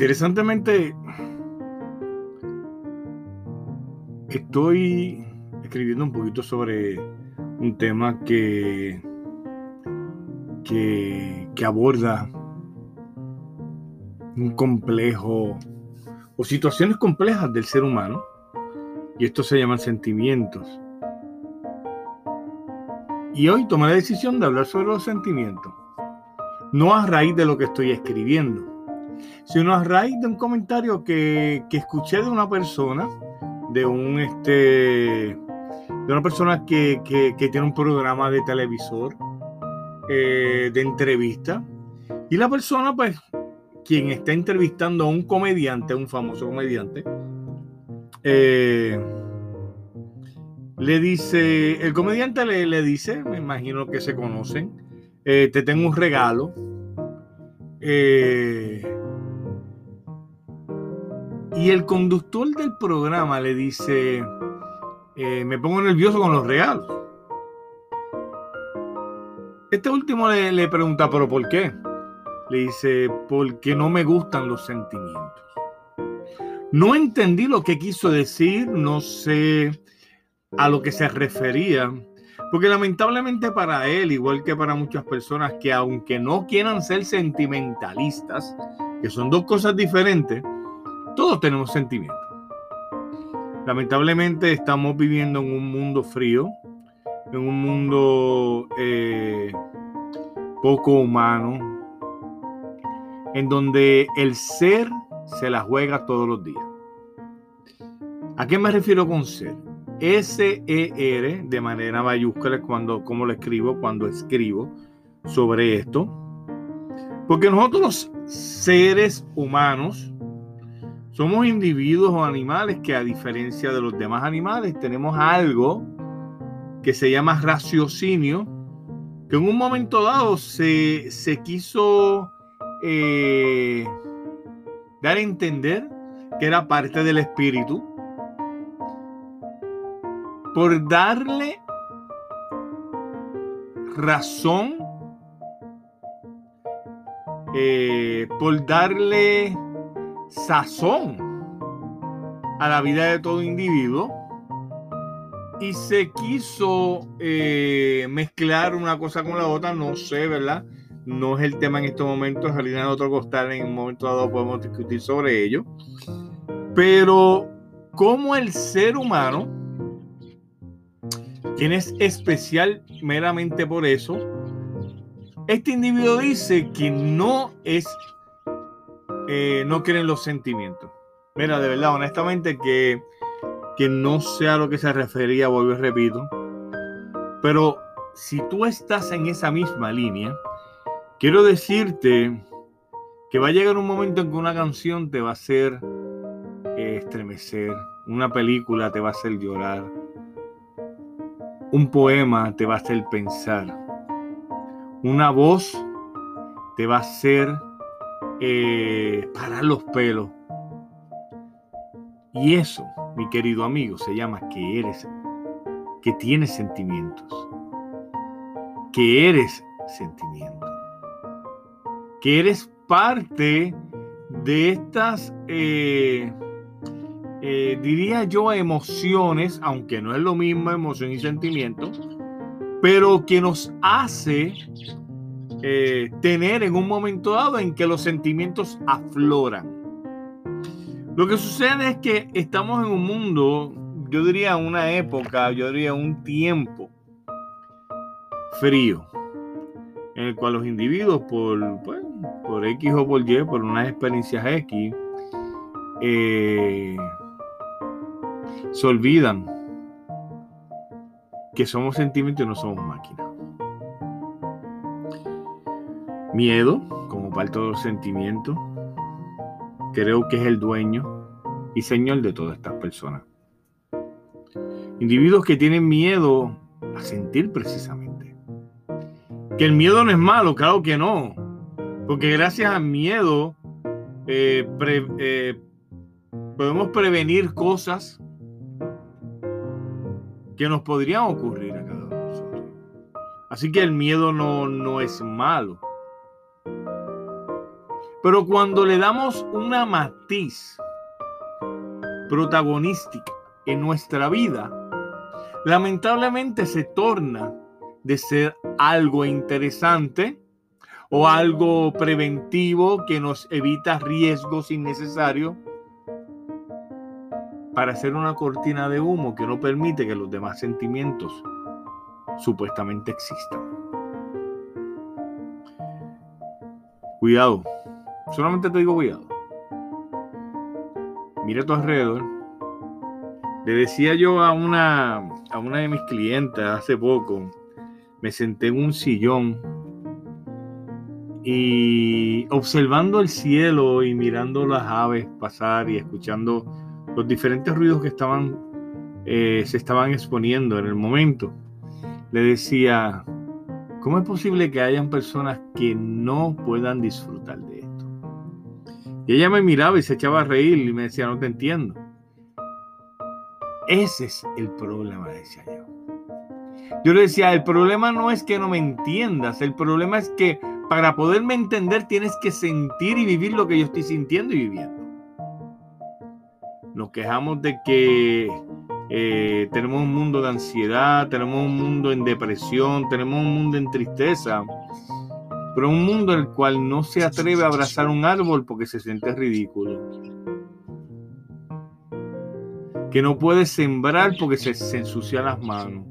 Interesantemente, estoy escribiendo un poquito sobre un tema que, que, aborda un complejo o situaciones complejas del ser humano, y esto se llaman sentimientos. Y hoy tomé la decisión de hablar sobre los sentimientos, no a raíz de lo que estoy escribiendo, sino a raíz de un comentario que, que escuché de una persona, de un este, de una persona que, que, tiene un programa de televisor, eh, de entrevista, y la persona pues quien está entrevistando a un comediante, un famoso comediante, eh, le dice, el comediante le, dice, me imagino que se conocen, eh, te tengo un regalo. Y el conductor del programa le dice, me pongo nervioso con los regalos. Este último le, le pregunta, pero ¿por qué? Le dice, porque no me gustan los sentimientos. No entendí lo que quiso decir, no sé a lo que se refería, porque lamentablemente para él, igual que para muchas personas que aunque no quieran ser sentimentalistas, que son dos cosas diferentes, todos tenemos sentimientos. Lamentablemente estamos viviendo en un mundo frío, en un mundo eh, poco humano, en donde el ser se la juega todos los días. ¿A qué me refiero con ser? S-E-R de manera mayúscula cuando, como lo escribo, cuando escribo sobre esto. Porque nosotros seres humanos somos individuos o animales que a diferencia de los demás animales tenemos algo que se llama raciocinio, que en un momento dado se, se quiso eh, dar a entender que era parte del espíritu, por darle razón, eh, por darle sazón a la vida de todo individuo y se quiso eh, mezclar una cosa con la otra, no sé, ¿verdad? No es el tema en estos momentos, en otro costal, en un momento dado podemos discutir sobre ello. Pero como el ser humano, quien es especial meramente por eso, este individuo dice que no es, eh, no creen los sentimientos. Mira, de verdad, honestamente, que, que no sé a lo que se refería, vuelvo y repito, pero si tú estás en esa misma línea, Quiero decirte que va a llegar un momento en que una canción te va a hacer eh, estremecer, una película te va a hacer llorar, un poema te va a hacer pensar, una voz te va a hacer eh, parar los pelos. Y eso, mi querido amigo, se llama que eres, que tienes sentimientos, que eres sentimientos que eres parte de estas, eh, eh, diría yo, emociones, aunque no es lo mismo emoción y sentimiento, pero que nos hace eh, tener en un momento dado en que los sentimientos afloran. Lo que sucede es que estamos en un mundo, yo diría una época, yo diría un tiempo frío, en el cual los individuos por, pues, por X o por Y, por unas experiencias X, eh, se olvidan que somos sentimientos y no somos máquinas. Miedo, como parte de los sentimientos, creo que es el dueño y señor de todas estas personas. Individuos que tienen miedo a sentir precisamente. Que el miedo no es malo, claro que no. Porque gracias al miedo eh, eh, podemos prevenir cosas que nos podrían ocurrir a cada uno de nosotros. Así que el miedo no, no es malo. Pero cuando le damos una matiz protagonística en nuestra vida, lamentablemente se torna de ser algo interesante o algo preventivo que nos evita riesgos innecesarios para hacer una cortina de humo que no permite que los demás sentimientos supuestamente existan. Cuidado, solamente te digo cuidado. Mira a tu alrededor. Le decía yo a una, a una de mis clientes hace poco, me senté en un sillón y observando el cielo y mirando las aves pasar y escuchando los diferentes ruidos que estaban, eh, se estaban exponiendo en el momento, le decía, ¿cómo es posible que hayan personas que no puedan disfrutar de? Y ella me miraba y se echaba a reír y me decía, no te entiendo. Ese es el problema, decía yo. Yo le decía, el problema no es que no me entiendas, el problema es que para poderme entender tienes que sentir y vivir lo que yo estoy sintiendo y viviendo. Nos quejamos de que eh, tenemos un mundo de ansiedad, tenemos un mundo en depresión, tenemos un mundo en tristeza, pero un mundo en el cual no se atreve a abrazar un árbol porque se siente ridículo. Que no puede sembrar porque se, se ensucia las manos.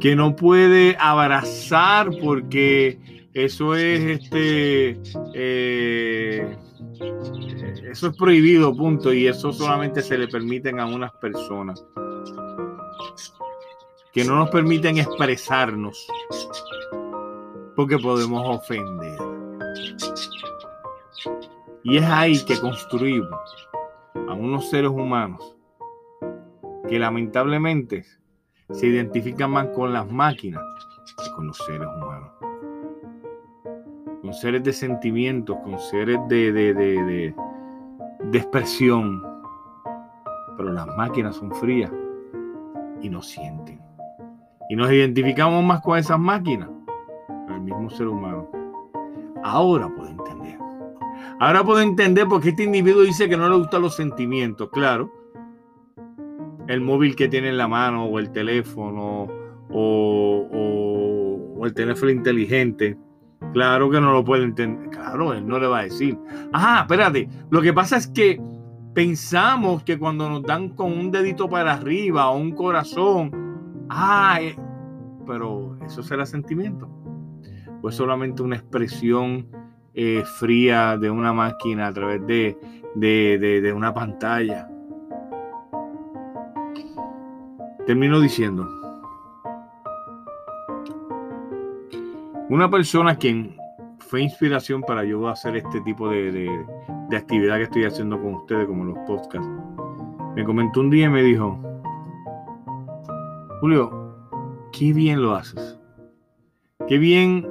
Que no puede abrazar porque eso es este eh, eso es prohibido punto y eso solamente se le permiten a unas personas. Que no nos permiten expresarnos porque podemos ofender y es ahí que construimos a unos seres humanos que lamentablemente se identifican más con las máquinas que con los seres humanos. Con seres de sentimientos, con seres de, de, de, de expresión. Pero las máquinas son frías y no sienten. Y nos identificamos más con esas máquinas, ser humano. Ahora puedo entender. Ahora puedo entender por qué este individuo dice que no le gustan los sentimientos. Claro, el móvil que tiene en la mano o el teléfono o, el teléfono inteligente. Claro que no lo puede entender. Claro, él no le va a decir. Ajá, espérate. Lo que pasa es que pensamos que cuando nos dan con un dedito para arriba o un corazón, ah, eh, pero eso será sentimiento. Pues solamente una expresión eh, fría de una máquina a través de, de una pantalla. Termino diciendo, una persona quien fue inspiración para yo hacer este tipo de, actividad que estoy haciendo con ustedes, como los podcasts, me comentó un día y me dijo, Julio, qué bien lo haces, qué bien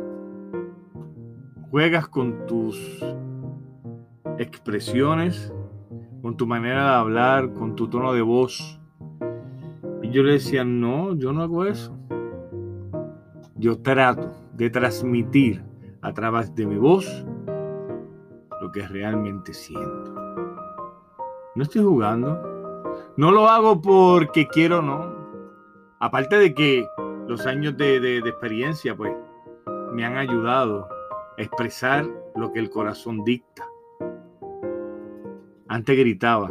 juegas con tus expresiones, con tu manera de hablar, con tu tono de voz yo le decía, no, yo no hago eso. Yo trato de transmitir a través de mi voz lo que realmente siento. No estoy jugando. No lo hago porque quiero, no. Aparte de que los años de, de experiencia, pues, me han ayudado expresar lo que el corazón dicta. Antes gritaba,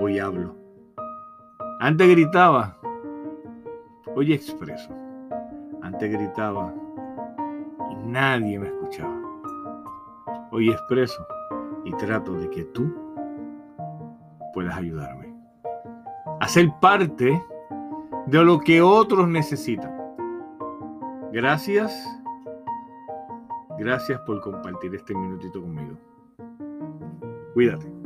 hoy hablo. Antes gritaba, hoy expreso. Antes gritaba y nadie me escuchaba. Hoy expreso y trato de que tú puedas ayudarme a ser parte de lo que otros necesitan. Gracias, gracias por compartir este minutito conmigo. Cuídate.